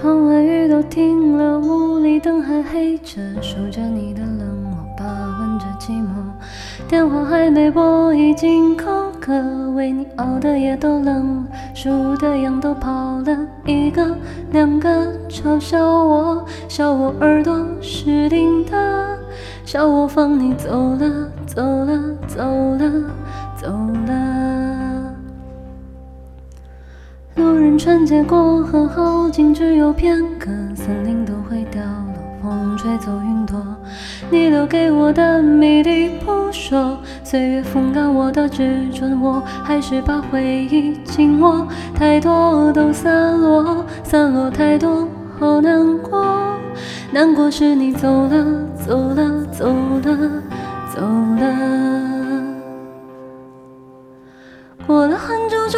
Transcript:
窗外雨都停了，屋里灯还黑着，数着你的冷漠，把玩着寂寞。电话还没拨，已经口渴，为你熬的夜都冷了，数的羊都跑了，一个两个，嘲笑我，笑我耳朵是钉的，笑我放你走了，走了，走了，走了。路人穿街过河，好景只有片刻，森林都会凋落，风吹走云朵。你留给我的谜底扑朔，岁月风干我的执着，我还是把回忆紧握。太多都散落，散落太多，好难过。难过是你走了，走了，走了，走了。过了很久，终